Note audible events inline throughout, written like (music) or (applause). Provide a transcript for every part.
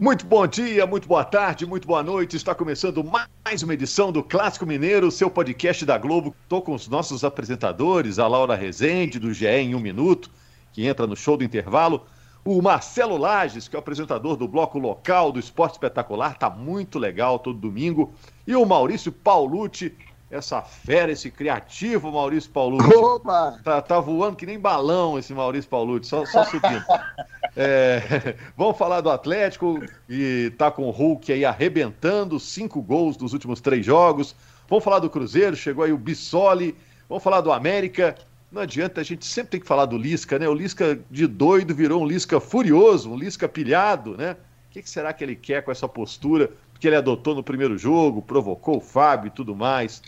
Muito bom dia, muito boa tarde, muito boa noite. Está começando mais uma edição do Clássico Mineiro, seu podcast da Globo. Estou com os nossos apresentadores, a Laura Rezende, do GE em um minuto, que entra no show do intervalo. O Marcelo Lages, que é o apresentador do bloco local do Esporte Espetacular, tá muito legal todo domingo. E o Maurício Paulucci, essa fera, esse criativo Maurício Paulucci. Opa! Tá, tá voando que nem balão esse Maurício Paulucci, só, só subindo. (laughs) É, (laughs) vamos falar do Atlético, e tá com o Hulk aí arrebentando, cinco gols nos últimos três jogos. Vamos falar do Cruzeiro, chegou aí o Bissoli. Vamos falar do América. Não adianta, a gente sempre tem que falar do Lisca, né? O Lisca de doido virou um Lisca furioso, um Lisca pilhado, né? O que, que será que ele quer com essa postura? Porque ele adotou no primeiro jogo, provocou o Fábio e tudo mais.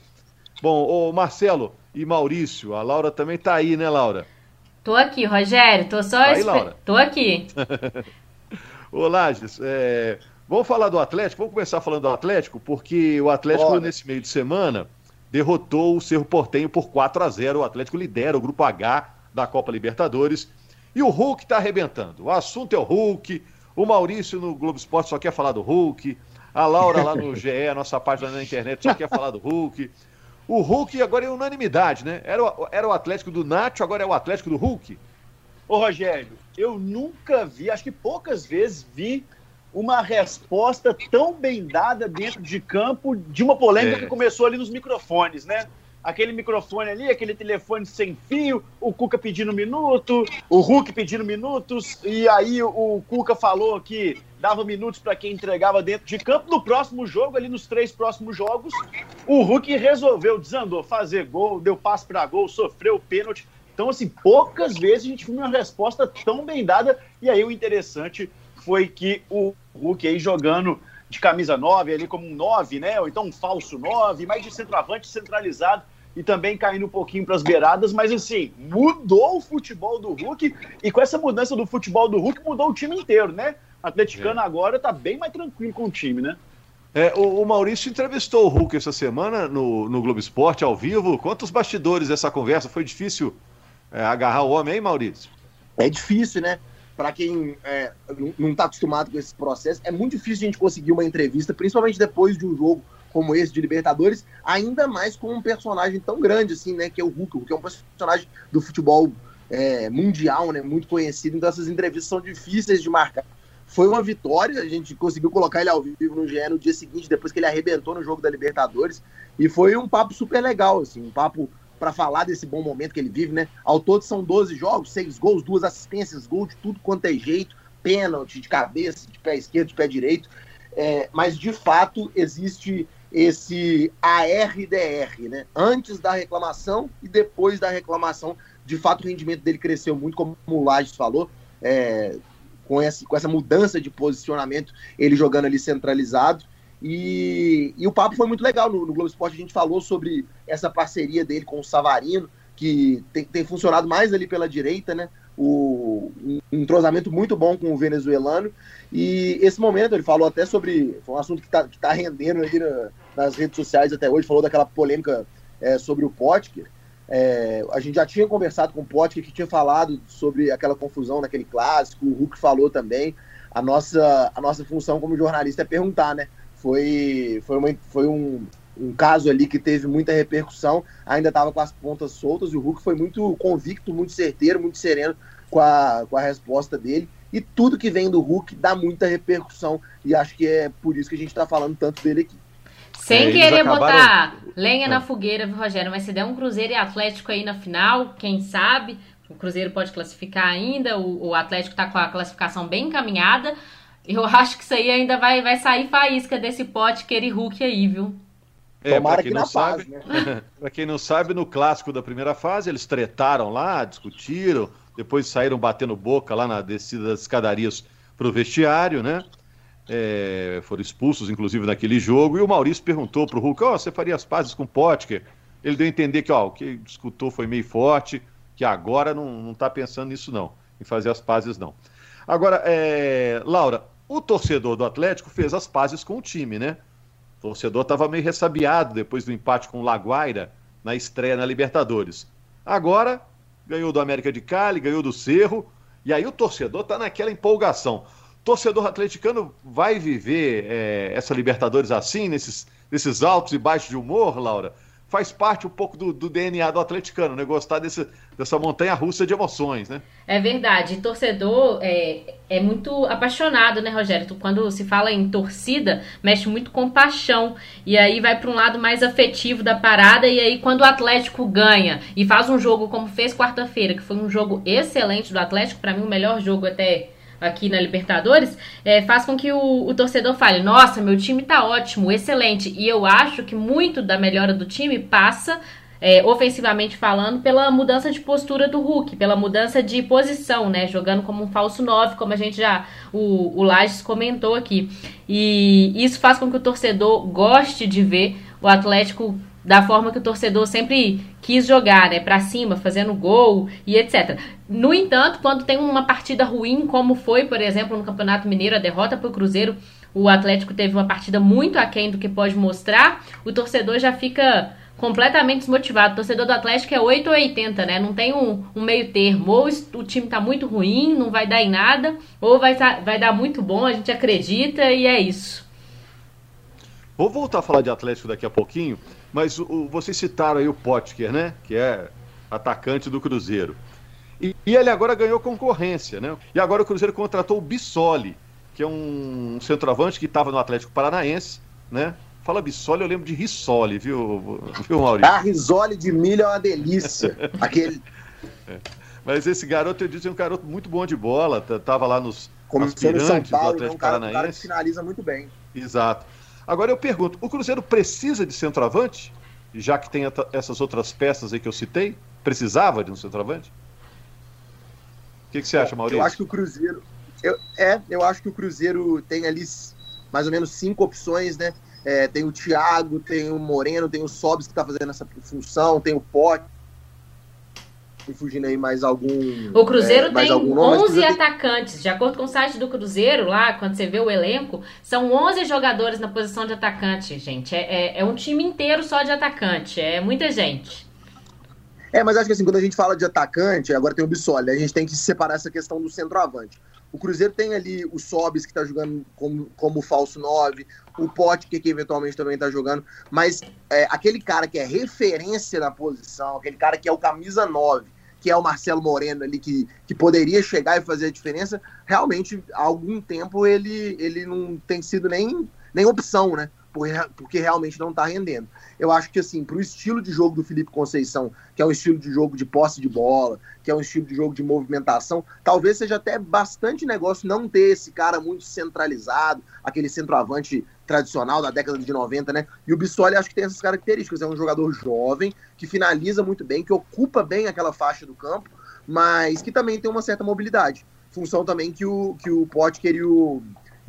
Bom, o Marcelo e Maurício, a Laura também tá aí, né, Laura? Tô aqui, Rogério, tô só. Aí, Laura. Tô aqui. (laughs) Ô, Lages, é... vamos falar do Atlético? Vamos começar falando do Atlético, porque o Atlético, Bora. nesse meio de semana, derrotou o Cerro Portenho por 4 a 0 O Atlético lidera o grupo H da Copa Libertadores. E o Hulk está arrebentando. O assunto é o Hulk. O Maurício no Globo Esporte só quer falar do Hulk. A Laura lá no (laughs) GE, nossa página na internet, só quer falar do Hulk. O Hulk agora é unanimidade, né? Era o, era o Atlético do Nacho, agora é o Atlético do Hulk. Ô, Rogério, eu nunca vi, acho que poucas vezes vi uma resposta tão bem dada dentro de campo de uma polêmica é. que começou ali nos microfones, né? Aquele microfone ali, aquele telefone sem fio, o Cuca pedindo minuto, o Hulk pedindo minutos, e aí o Cuca falou que dava minutos para quem entregava dentro de campo. No próximo jogo, ali nos três próximos jogos, o Hulk resolveu, desandou, fazer gol, deu passe para gol, sofreu pênalti. Então, assim, poucas vezes a gente viu uma resposta tão bem dada. E aí o interessante foi que o Hulk aí jogando de camisa 9, ali como um 9, né? Ou então um falso 9, mais de centroavante centralizado e também caindo um pouquinho para as beiradas, mas assim, mudou o futebol do Hulk e com essa mudança do futebol do Hulk mudou o time inteiro, né? O atleticano é. agora tá bem mais tranquilo com o time, né? É, o, o, Maurício entrevistou o Hulk essa semana no, no Globo Esporte, ao vivo. Quantos bastidores dessa conversa? Foi difícil é, agarrar o homem, hein, Maurício? É difícil, né? Para quem é, não está acostumado com esse processo, é muito difícil a gente conseguir uma entrevista, principalmente depois de um jogo como esse de Libertadores, ainda mais com um personagem tão grande assim, né, que é o Hulk, que é um personagem do futebol é, mundial, né, muito conhecido, então essas entrevistas são difíceis de marcar. Foi uma vitória, a gente conseguiu colocar ele ao vivo no GE no dia seguinte, depois que ele arrebentou no jogo da Libertadores, e foi um papo super legal, assim, um papo para falar desse bom momento que ele vive, né? Ao todo são 12 jogos, 6 gols, duas assistências, gol de tudo quanto é jeito, pênalti de cabeça, de pé esquerdo, de pé direito. É, mas de fato existe esse ARDR, né? Antes da reclamação e depois da reclamação. De fato, o rendimento dele cresceu muito, como o Lages falou, é, com, essa, com essa mudança de posicionamento, ele jogando ali centralizado. E, e o papo foi muito legal. No, no Globo Esporte a gente falou sobre essa parceria dele com o Savarino, que tem, tem funcionado mais ali pela direita, né? O, um entrosamento muito bom com o venezuelano. E esse momento ele falou até sobre. Foi um assunto que está que tá rendendo ali na, nas redes sociais até hoje, falou daquela polêmica é, sobre o Potker. É, a gente já tinha conversado com o Potker, que tinha falado sobre aquela confusão naquele clássico, o Hulk falou também. A nossa, a nossa função como jornalista é perguntar, né? Foi, foi, uma, foi um, um caso ali que teve muita repercussão, ainda estava com as pontas soltas, e o Hulk foi muito convicto, muito certeiro, muito sereno com a, com a resposta dele. E tudo que vem do Hulk dá muita repercussão, e acho que é por isso que a gente está falando tanto dele aqui. Sem é, querer acabaram... botar lenha na é. fogueira, viu, Rogério? Mas se der um Cruzeiro e Atlético aí na final, quem sabe? O Cruzeiro pode classificar ainda, o, o Atlético tá com a classificação bem encaminhada. Eu (laughs) acho que isso aí ainda vai, vai sair faísca desse pote que ele Hulk aí, viu? É, para quem, não sabe, né? (laughs) pra quem não sabe, no clássico da primeira fase, eles tretaram lá, discutiram, depois saíram batendo boca lá na descida das escadarias pro vestiário, né? É, foram expulsos, inclusive, naquele jogo, e o Maurício perguntou para o Hulk, oh, você faria as pazes com o Potker? Ele deu a entender que, ó, o que discutou foi meio forte, que agora não está pensando nisso não, em fazer as pazes não. Agora, é... Laura, o torcedor do Atlético fez as pazes com o time, né? O torcedor estava meio ressabiado depois do empate com o Laguaira na estreia na Libertadores. Agora, ganhou do América de Cali, ganhou do Cerro, e aí o torcedor está naquela empolgação. Torcedor atleticano vai viver é, essa Libertadores assim, nesses, nesses altos e baixos de humor, Laura? faz parte um pouco do, do DNA do atleticano, né? Gostar desse, dessa montanha russa de emoções, né? É verdade. Torcedor é, é muito apaixonado, né, Rogério? Quando se fala em torcida, mexe muito com paixão. E aí vai para um lado mais afetivo da parada. E aí, quando o Atlético ganha e faz um jogo como fez quarta-feira, que foi um jogo excelente do Atlético, para mim, o melhor jogo até aqui na Libertadores, é, faz com que o, o, torcedor fale: nossa, meu time tá ótimo, excelente. E eu acho que muito da melhora do time passa. É, ofensivamente falando, pela mudança de postura do Hulk, pela mudança de posição, né? Jogando como um falso 9, como a gente já. O, o Lages comentou aqui. E isso faz com que o torcedor goste de ver o Atlético da forma que o torcedor sempre quis jogar, né, para cima, fazendo gol e etc. No entanto, quando tem uma partida ruim, como foi, por exemplo, no Campeonato Mineiro, a derrota para o Cruzeiro, o Atlético teve uma partida muito aquém do que pode mostrar, o torcedor já fica completamente desmotivado. O torcedor do Atlético é 8 ou 80, né? Não tem um, um meio termo. Ou o time tá muito ruim, não vai dar em nada, ou vai, tá, vai dar muito bom, a gente acredita e é isso. Vou voltar a falar de Atlético daqui a pouquinho, mas o, vocês citaram aí o Potker, né? Que é atacante do Cruzeiro. E, e, ele agora ganhou concorrência, né? E agora o Cruzeiro contratou o Bissoli, que é um centroavante que estava no Atlético Paranaense, né? Fala Bissoli, eu lembro de Rissoli, viu, viu Maurício? A risole de milho é uma delícia. (laughs) Aquele... É. Mas esse garoto, eu disse, é um garoto muito bom de bola, tava lá nos Como aspirantes São Paulo, do Atlético é um cara, Paranaense. Um cara que finaliza muito bem. Exato. Agora eu pergunto, o Cruzeiro precisa de centroavante? Já que tem essas outras peças aí que eu citei? Precisava de um centroavante? O que, que você acha, Maurício? Eu acho que o Cruzeiro. Eu, é, eu acho que o Cruzeiro tem ali mais ou menos cinco opções, né? É, tem o Thiago, tem o Moreno, tem o Sobs que está fazendo essa função, tem o Pote, me fugindo aí mais algum. O Cruzeiro é, tem algum nome, 11 atacantes. Tem... De acordo com o site do Cruzeiro, lá, quando você vê o elenco, são 11 jogadores na posição de atacante, gente. É, é, é um time inteiro só de atacante. É muita gente. É, mas acho que assim, quando a gente fala de atacante, agora tem o Bissoli, a gente tem que separar essa questão do centroavante. O Cruzeiro tem ali o Sobis, que está jogando como, como falso 9, o Pote, que, que eventualmente também está jogando, mas é, aquele cara que é referência na posição, aquele cara que é o camisa 9, que é o Marcelo Moreno ali, que, que poderia chegar e fazer a diferença, realmente, há algum tempo ele, ele não tem sido nem, nem opção, né? Porque realmente não está rendendo. Eu acho que, assim, para o estilo de jogo do Felipe Conceição, que é um estilo de jogo de posse de bola, que é um estilo de jogo de movimentação, talvez seja até bastante negócio não ter esse cara muito centralizado, aquele centroavante tradicional da década de 90, né? E o Bissoli acho que tem essas características. É um jogador jovem, que finaliza muito bem, que ocupa bem aquela faixa do campo, mas que também tem uma certa mobilidade. Função também que o, que o Potker e o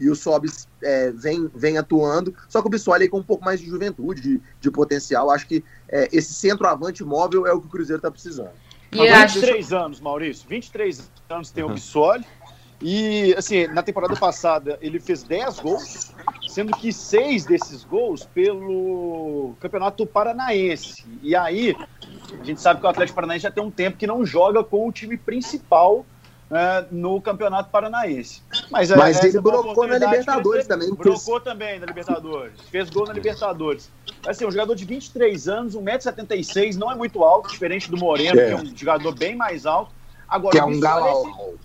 e o Sobis é, vem, vem atuando, só que o Bissoli com um pouco mais de juventude, de, de potencial. Acho que é, esse centroavante móvel é o que o Cruzeiro está precisando. E Há 23 acho... anos, Maurício. 23 anos tem o Bissoli. E, assim, na temporada passada ele fez 10 gols, sendo que seis desses gols pelo Campeonato Paranaense. E aí, a gente sabe que o Atlético Paranaense já tem um tempo que não joga com o time principal é, no Campeonato Paranaense. Mas, é, Mas ele brocou na Libertadores também. Brocou também na Libertadores. Fez gol na Libertadores. Assim, um jogador de 23 anos, 1,76m, não é muito alto, diferente do Moreno, é. que é um jogador bem mais alto. Agora, que é um galão.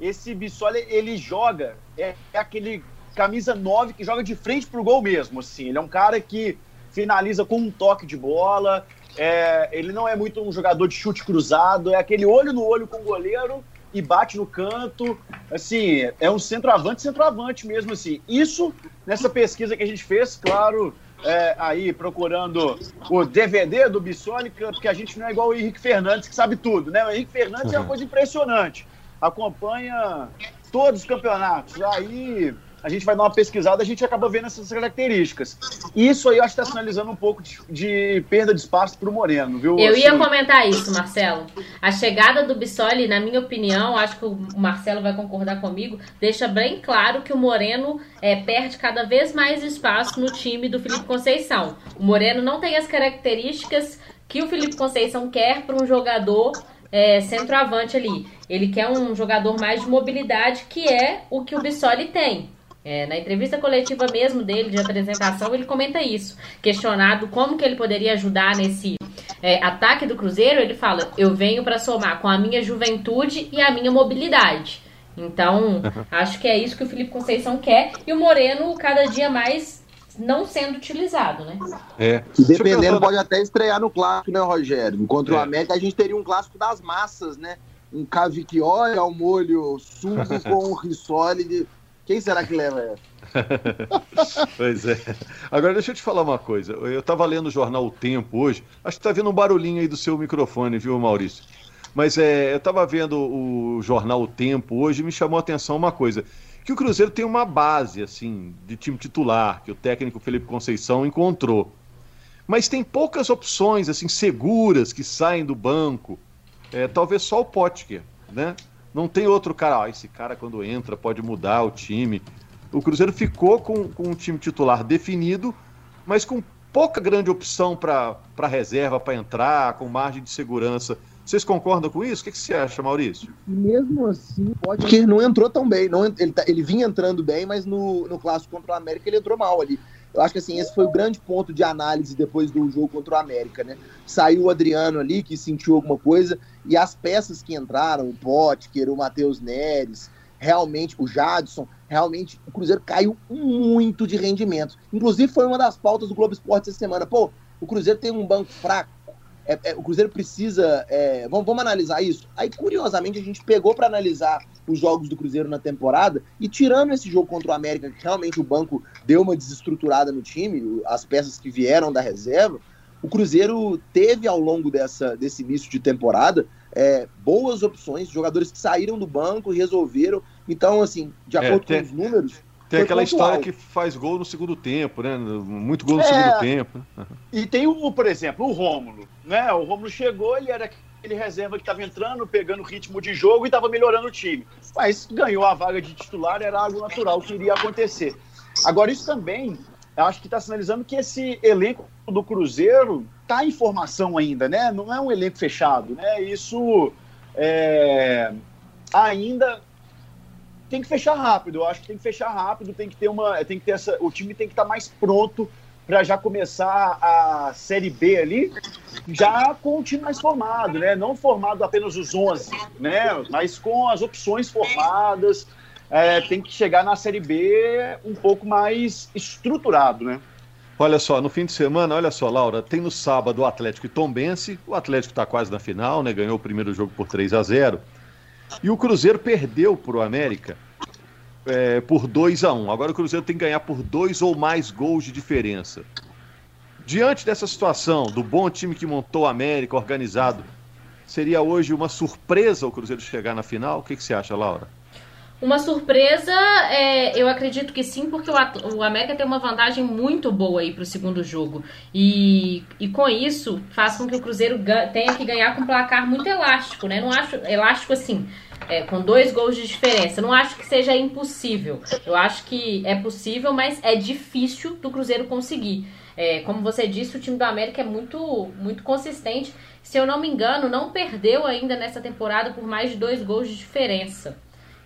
Esse, esse Bissoli, ele joga, é, é aquele camisa 9 que joga de frente pro gol mesmo, assim. Ele é um cara que finaliza com um toque de bola, é, ele não é muito um jogador de chute cruzado, é aquele olho no olho com o goleiro e bate no canto. Assim, é um centroavante, centroavante mesmo, assim. Isso, nessa pesquisa que a gente fez, claro, é, aí procurando o DVD do Bissoli, porque a gente não é igual o Henrique Fernandes, que sabe tudo, né? O Henrique Fernandes é uma coisa impressionante. Acompanha todos os campeonatos. Aí a gente vai dar uma pesquisada, a gente acaba vendo essas características. Isso aí eu acho que está sinalizando um pouco de, de perda de espaço para o Moreno, viu? Eu assim... ia comentar isso, Marcelo. A chegada do Bissoli, na minha opinião, acho que o Marcelo vai concordar comigo, deixa bem claro que o Moreno é, perde cada vez mais espaço no time do Felipe Conceição. O Moreno não tem as características que o Felipe Conceição quer para um jogador é, centroavante ali. Ele quer um jogador mais de mobilidade, que é o que o Bissoli tem. É, na entrevista coletiva mesmo dele, de apresentação, ele comenta isso. Questionado como que ele poderia ajudar nesse é, ataque do Cruzeiro, ele fala: Eu venho para somar com a minha juventude e a minha mobilidade. Então, (laughs) acho que é isso que o Felipe Conceição quer. E o Moreno, cada dia mais não sendo utilizado, né? É. E dependendo, pode até estrear no clássico, né, Rogério? Contra é. o América, a gente teria um clássico das massas, né? Um cavicchioli ao molho sugo (laughs) com um quem será que leva essa? (laughs) pois é. Agora deixa eu te falar uma coisa. Eu estava lendo o jornal O Tempo hoje. Acho que está vendo um barulhinho aí do seu microfone, viu, Maurício? Mas é, eu estava vendo o jornal O Tempo hoje e me chamou a atenção uma coisa. Que o Cruzeiro tem uma base, assim, de time titular, que o técnico Felipe Conceição encontrou. Mas tem poucas opções, assim, seguras que saem do banco. É, talvez só o Potker, né? Não tem outro cara, ah, esse cara quando entra pode mudar o time. O Cruzeiro ficou com, com um time titular definido, mas com pouca grande opção para reserva, para entrar, com margem de segurança. Vocês concordam com isso? O que, que você acha, Maurício? Mesmo assim, pode. Porque não entrou tão bem. Não, ele, tá, ele vinha entrando bem, mas no, no clássico contra o América ele entrou mal ali. Eu acho que assim, esse foi o grande ponto de análise depois do jogo contra o América, né? Saiu o Adriano ali, que sentiu alguma coisa, e as peças que entraram, o Potker, o Matheus Neres, realmente, o Jadson, realmente o Cruzeiro caiu muito de rendimento. Inclusive, foi uma das pautas do Globo Esporte essa semana. Pô, o Cruzeiro tem um banco fraco. É, é, o Cruzeiro precisa. É, vamos, vamos analisar isso? Aí, curiosamente, a gente pegou para analisar os jogos do Cruzeiro na temporada e, tirando esse jogo contra o América, que realmente o banco deu uma desestruturada no time, as peças que vieram da reserva, o Cruzeiro teve ao longo dessa, desse início de temporada é, boas opções, jogadores que saíram do banco e resolveram. Então, assim, de é, acordo com os números. Tem aquela história que faz gol no segundo tempo, né? Muito gol no é, segundo tempo. E tem o, por exemplo, o Rômulo. Né? O Rômulo chegou, ele era aquele reserva que estava entrando, pegando ritmo de jogo e estava melhorando o time. Mas ganhou a vaga de titular, era algo natural que iria acontecer. Agora, isso também eu acho que está sinalizando que esse elenco do Cruzeiro está em formação ainda, né? Não é um elenco fechado, né? Isso é, ainda tem que fechar rápido. Eu acho que tem que fechar rápido, tem que ter uma, tem que ter essa, o time tem que estar tá mais pronto para já começar a Série B ali, já com o time mais formado, né? Não formado apenas os 11, né? Mas com as opções formadas é, tem que chegar na Série B um pouco mais estruturado, né? Olha só, no fim de semana, olha só, Laura, tem no sábado o Atlético e Tombense. O Atlético está quase na final, né? Ganhou o primeiro jogo por 3 a 0 E o Cruzeiro perdeu para o América é, por 2 a 1 Agora o Cruzeiro tem que ganhar por dois ou mais gols de diferença. Diante dessa situação, do bom time que montou o América, organizado, seria hoje uma surpresa o Cruzeiro chegar na final? O que, que você acha, Laura? Uma surpresa, é, eu acredito que sim, porque o, o América tem uma vantagem muito boa aí para o segundo jogo. E, e com isso, faz com que o Cruzeiro tenha que ganhar com um placar muito elástico, né? Não acho elástico assim, é, com dois gols de diferença. Não acho que seja impossível. Eu acho que é possível, mas é difícil do Cruzeiro conseguir. É, como você disse, o time do América é muito, muito consistente. Se eu não me engano, não perdeu ainda nessa temporada por mais de dois gols de diferença.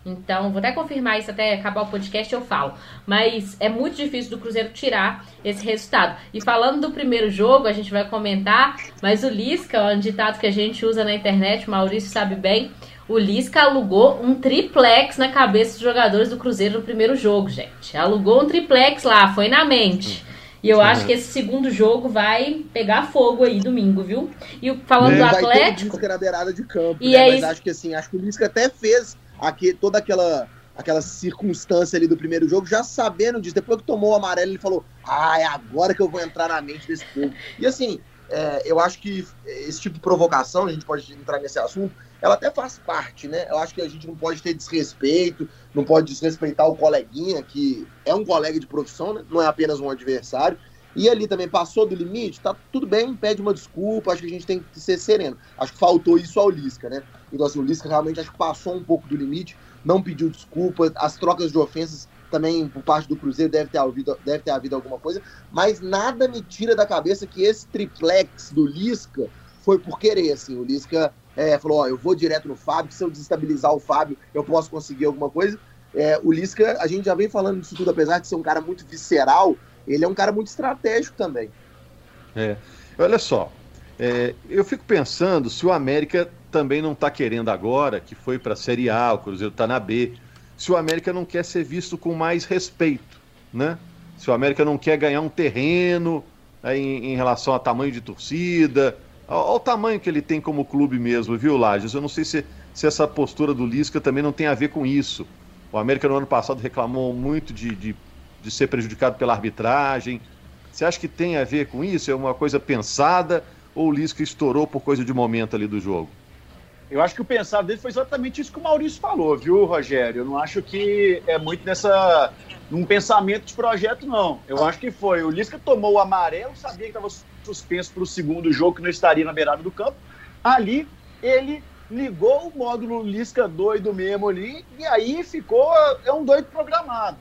Então, vou até confirmar isso até acabar o podcast, eu falo. Mas é muito difícil do Cruzeiro tirar esse resultado. E falando do primeiro jogo, a gente vai comentar, mas o Lisca, um ditado que a gente usa na internet, o Maurício sabe bem, o Lisca alugou um triplex na cabeça dos jogadores do Cruzeiro no primeiro jogo, gente. Alugou um triplex lá, foi na mente. E eu acho que esse segundo jogo vai pegar fogo aí domingo, viu? E falando é, do Atlético. Vai ter na beirada de campo, e né? é Mas isso... acho que assim, acho que o Lisca até fez aqui, toda aquela aquela circunstância ali do primeiro jogo, já sabendo disso. Depois que tomou o amarelo, ele falou: Ah, é agora que eu vou entrar na mente desse povo. E assim, é, eu acho que esse tipo de provocação, a gente pode entrar nesse assunto, ela até faz parte, né? Eu acho que a gente não pode ter desrespeito, não pode desrespeitar o coleguinha, que é um colega de profissão, né? não é apenas um adversário. E ali também passou do limite, tá tudo bem, pede uma desculpa, acho que a gente tem que ser sereno. Acho que faltou isso ao Lisca, né? Então, assim, o Lisca realmente acho que passou um pouco do limite, não pediu desculpa, as trocas de ofensas também por parte do Cruzeiro deve ter havido, deve ter havido alguma coisa, mas nada me tira da cabeça que esse triplex do Lisca foi por querer, assim, o Lisca é, falou: Ó, eu vou direto no Fábio, se eu desestabilizar o Fábio, eu posso conseguir alguma coisa. É, o Lisca, a gente já vem falando disso tudo, apesar de ser um cara muito visceral, ele é um cara muito estratégico também. É. Olha só, é, eu fico pensando se o América também não está querendo agora, que foi para a Série A, o Cruzeiro está na B, se o América não quer ser visto com mais respeito, né? Se o América não quer ganhar um terreno né, em, em, relação a tamanho de torcida, ao, ao, tamanho que ele tem como clube mesmo, viu, Lages? Eu não sei se, se essa postura do Lisca também não tem a ver com isso. O América no ano passado reclamou muito de, de, de ser prejudicado pela arbitragem. Você acha que tem a ver com isso? É uma coisa pensada ou o Lisca estourou por coisa de momento ali do jogo? Eu acho que o pensado dele foi exatamente isso que o Maurício falou, viu, Rogério? Eu não acho que é muito nessa num pensamento de projeto, não. Eu acho que foi. O Lisca tomou o amarelo, sabia que estava suspenso para o segundo jogo, que não estaria na beirada do campo. Ali, ele ligou o módulo Lisca doido mesmo ali, e aí ficou. É um doido programado.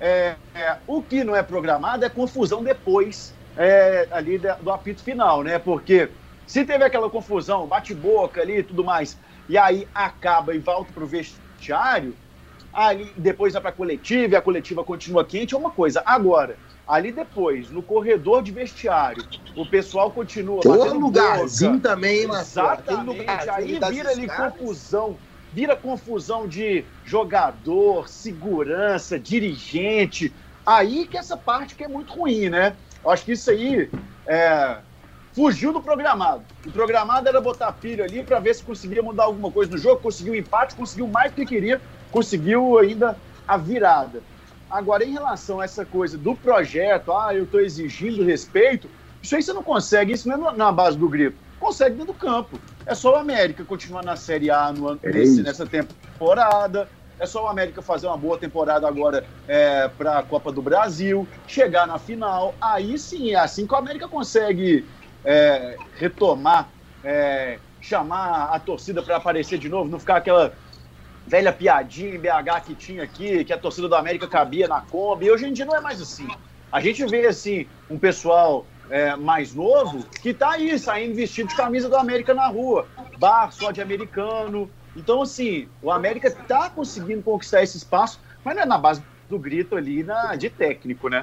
É, é, o que não é programado é confusão depois é, ali do apito final, né? Porque se teve aquela confusão, bate-boca ali e tudo mais, e aí acaba e volta para o vestiário, ali depois vai para a coletiva e a coletiva continua quente, é uma coisa. Agora, ali depois, no corredor de vestiário, o pessoal continua Todo lugarzinho boca, também, Exatamente. Aí vira ali confusão. Vira confusão de jogador, segurança, dirigente. Aí que essa parte que é muito ruim, né? Eu acho que isso aí é, fugiu do programado. O programado era botar pilha ali para ver se conseguia mudar alguma coisa no jogo, conseguiu empate, conseguiu mais do que queria, conseguiu ainda a virada. Agora, em relação a essa coisa do projeto, ah, eu estou exigindo respeito, isso aí você não consegue, isso não é na base do grito. Consegue dentro do campo. É só o América continuar na Série A no ano, é nesse, nessa temporada. É só o América fazer uma boa temporada agora é, para a Copa do Brasil, chegar na final. Aí sim, é assim que o América consegue é, retomar, é, chamar a torcida para aparecer de novo, não ficar aquela velha piadinha em BH que tinha aqui, que a torcida do América cabia na Kombi. Hoje em dia não é mais assim. A gente vê, assim, um pessoal é, mais novo que tá aí, saindo vestido de camisa do América na rua. Bar só de americano. Então, assim, o América tá conseguindo conquistar esse espaço, mas não é na base do grito ali na, de técnico, né?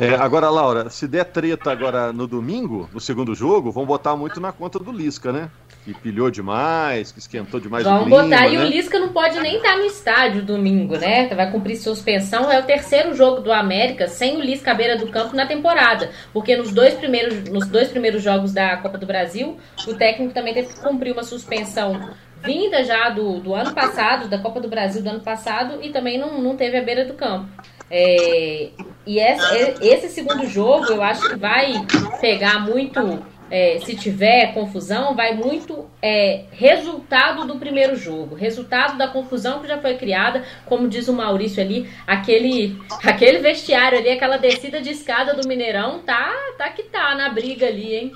É, agora, Laura, se der treta agora no domingo, no segundo jogo, vão botar muito na conta do Lisca, né? Que pilhou demais, que esquentou demais Vamos o clima, botar. Né? E o Lisca não pode nem estar no estádio domingo, né? Vai cumprir suspensão. É o terceiro jogo do América sem o Lisca à beira do campo na temporada. Porque nos dois primeiros, nos dois primeiros jogos da Copa do Brasil, o técnico também teve que cumprir uma suspensão vinda já do, do ano passado, da Copa do Brasil do ano passado, e também não, não teve a beira do campo. É, e esse, esse, segundo jogo eu acho que vai pegar muito, é, se tiver confusão, vai muito é, resultado do primeiro jogo, resultado da confusão que já foi criada, como diz o Maurício ali, aquele, (laughs) aquele vestiário ali, aquela descida de escada do Mineirão, tá, tá que tá na briga ali, hein?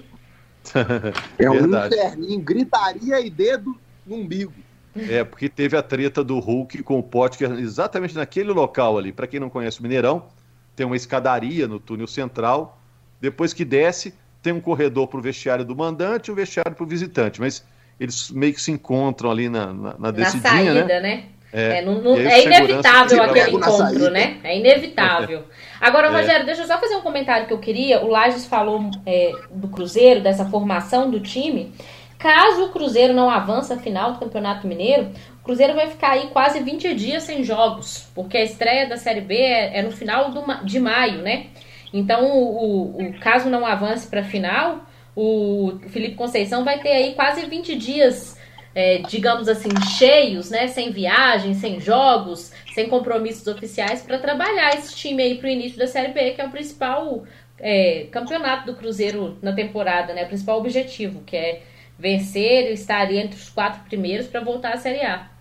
(laughs) é um inferninho, gritaria e dedo no umbigo. É, porque teve a treta do Hulk com o Potker exatamente naquele local ali. Para quem não conhece o Mineirão, tem uma escadaria no túnel central. Depois que desce, tem um corredor para o vestiário do mandante e um vestiário para o visitante. Mas eles meio que se encontram ali na, na, na decidinha, na saída, né? né? É, é, não, não, é inevitável aquele encontro, né? É inevitável. (laughs) Agora, é. Rogério, deixa eu só fazer um comentário que eu queria. O Lages falou é, do Cruzeiro, dessa formação do time. Caso o Cruzeiro não avance a final do Campeonato Mineiro, Cruzeiro vai ficar aí quase 20 dias sem jogos, porque a estreia da Série B é, é no final do, de maio, né? Então, o, o, caso não avance para a final, o Felipe Conceição vai ter aí quase 20 dias, é, digamos assim, cheios, né? Sem viagem, sem jogos, sem compromissos oficiais para trabalhar esse time aí para o início da Série B, que é o principal é, campeonato do Cruzeiro na temporada, né? O principal objetivo, que é vencer e estar entre os quatro primeiros para voltar à Série A.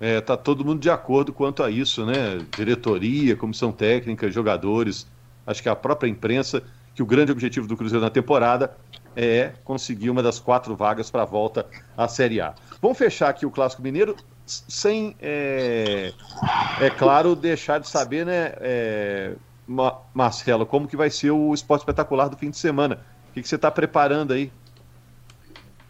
É, tá todo mundo de acordo quanto a isso, né? Diretoria, comissão técnica, jogadores, acho que a própria imprensa, que o grande objetivo do Cruzeiro na temporada é conseguir uma das quatro vagas para a volta à Série A. Vamos fechar aqui o Clássico Mineiro sem, é, é claro, deixar de saber, né, é, Marcelo, como que vai ser o esporte espetacular do fim de semana. O que, que você está preparando aí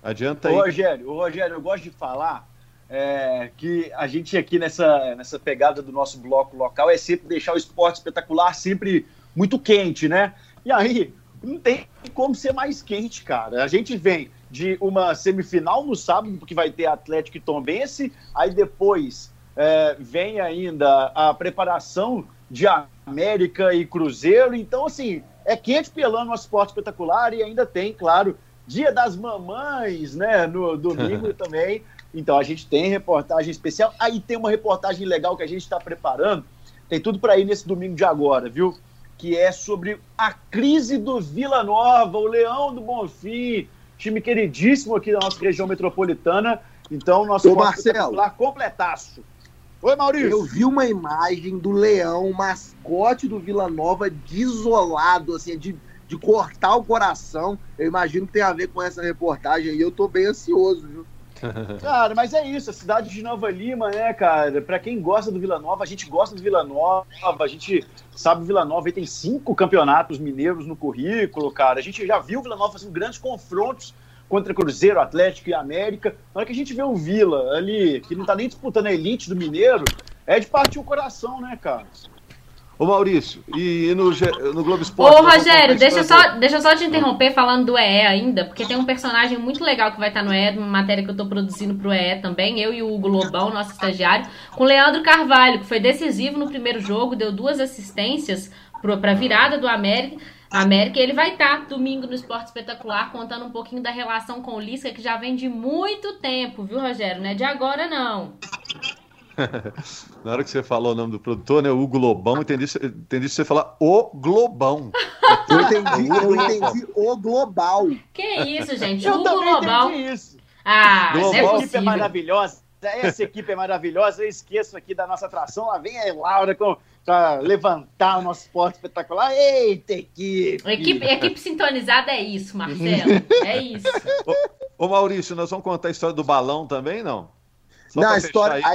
Adianta aí. Ô, Rogério, ô, Rogério, eu gosto de falar é, que a gente aqui nessa, nessa pegada do nosso bloco local é sempre deixar o esporte espetacular sempre muito quente, né? E aí, não tem como ser mais quente, cara. A gente vem de uma semifinal no sábado, porque vai ter Atlético e Tombense, aí depois é, vem ainda a preparação de América e Cruzeiro, então assim, é quente pelando no esporte espetacular e ainda tem, claro, Dia das Mamães, né, no domingo (laughs) também, então a gente tem reportagem especial, aí tem uma reportagem legal que a gente está preparando, tem tudo para ir nesse domingo de agora, viu? Que é sobre a crise do Vila Nova, o Leão do Bonfim, time queridíssimo aqui da nossa região metropolitana. Então, nosso Ô, Marcelo. lá completaço. Oi, Maurício. Eu vi uma imagem do leão, mascote do Vila Nova, desolado, assim, de, de cortar o coração. Eu imagino que tem a ver com essa reportagem aí. Eu tô bem ansioso, viu? (laughs) Cara, mas é isso, a cidade de Nova Lima, né, cara? Pra quem gosta do Vila Nova, a gente gosta do Vila Nova, a gente sabe o Vila Nova aí tem cinco campeonatos mineiros no currículo, cara. A gente já viu o Vila Nova fazendo grandes confrontos contra Cruzeiro, Atlético e América. Na hora que a gente vê o Vila ali, que não tá nem disputando a elite do Mineiro, é de partir o coração, né, cara? Ô Maurício, e no, no Globo Esporte. Ô Rogério, deixa, só, deixa eu só te interromper falando do EE ainda, porque tem um personagem muito legal que vai estar no EE, uma matéria que eu tô produzindo pro EE também, eu e o Hugo Lobão, nosso estagiário, com o Leandro Carvalho, que foi decisivo no primeiro jogo, deu duas assistências pra virada do América. América, ele vai estar domingo no Esporte Espetacular contando um pouquinho da relação com o Lisca, que já vem de muito tempo, viu, Rogério? Não é de agora, não. (laughs) Na hora que você falou o nome do produtor, né? O Globão, entendi, entendi você falar o Globão. Eu entendi, eu entendi o global. Que isso, gente? Eu o também Global. entendi isso. Ah, não é Essa equipe é maravilhosa. Essa equipe é maravilhosa. Eu esqueço aqui da nossa atração. Lá vem a Laura com, pra levantar o nosso esporte espetacular. Eita, equipe! Equipe, equipe sintonizada é isso, Marcelo. (laughs) É isso. Ô Maurício, nós vamos contar a história do balão também, não? Só Não, a história, a,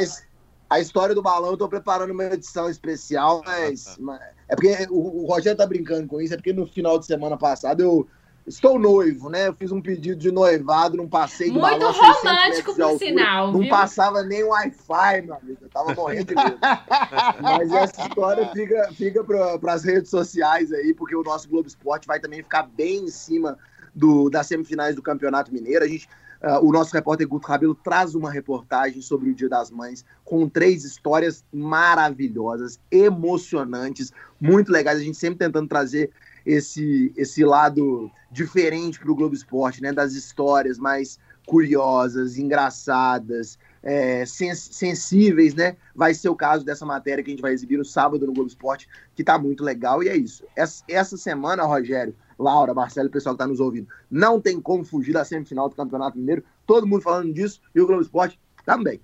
a história do balão, eu tô preparando uma edição especial, mas. mas- é porque o, o Rogério tá brincando com isso, é porque no final de semana passado eu estou noivo, né? Eu fiz um pedido de noivado num passeio de Muito balão. 600 romântico, por altura. sinal, Não viu? passava nem Wi-Fi, meu amigo. Eu tava morrendo de medo. (laughs) Mas essa história fica, fica para as redes sociais aí, porque o nosso Globo Esporte vai também ficar bem em cima do, das semifinais do Campeonato Mineiro. A gente, ah, o nosso repórter Guto Rabelo traz uma reportagem sobre o Dia das Mães com três histórias maravilhosas, emocionantes, muito legais. A gente sempre tentando trazer esse, esse lado diferente para o Globo Esporte, né? Das histórias mais curiosas, engraçadas, é, sens- sensíveis, né? Vai ser o caso dessa matéria que a gente vai exibir no sábado no Globo Esporte, que tá muito legal. E é isso. Essa, essa semana, Rogério, Laura, Marcelo, o pessoal que tá nos ouvindo, não tem como fugir da semifinal do Campeonato Mineiro. Todo mundo falando disso e o Globo Esporte também.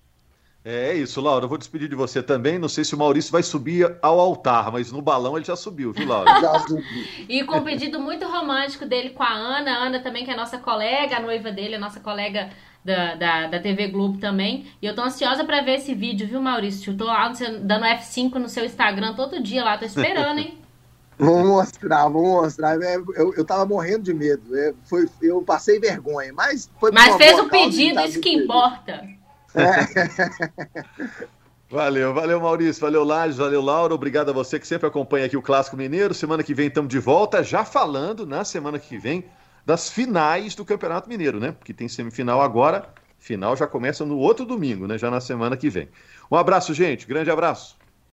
É isso, Laura. Eu vou despedir de você também. Não sei se o Maurício vai subir ao altar, mas no balão ele já subiu, viu, Laura? (laughs) Já subi. E com um pedido muito romântico dele com a Ana. A Ana também, que é nossa colega, a noiva dele, a nossa colega da, da, da TV Globo também. E eu tô ansiosa pra ver esse vídeo, viu, Maurício? Eu tô lá dando F5 no seu Instagram todo dia lá, tô esperando, hein? (laughs) Vou mostrar, vou mostrar. É, Eu, eu tava morrendo de medo. É, foi, eu passei vergonha, mas foi Mas fez o pedido, tá isso que feliz. importa. (laughs) Valeu, valeu, Maurício. Valeu, Lages. Valeu, Laura. Obrigado a você que sempre acompanha aqui o Clássico Mineiro. Semana que vem estamos de volta, já falando na semana que vem das finais do Campeonato Mineiro, né? Porque tem semifinal agora, final já começa no outro domingo, né? Já na semana que vem. Um abraço, gente. Grande abraço.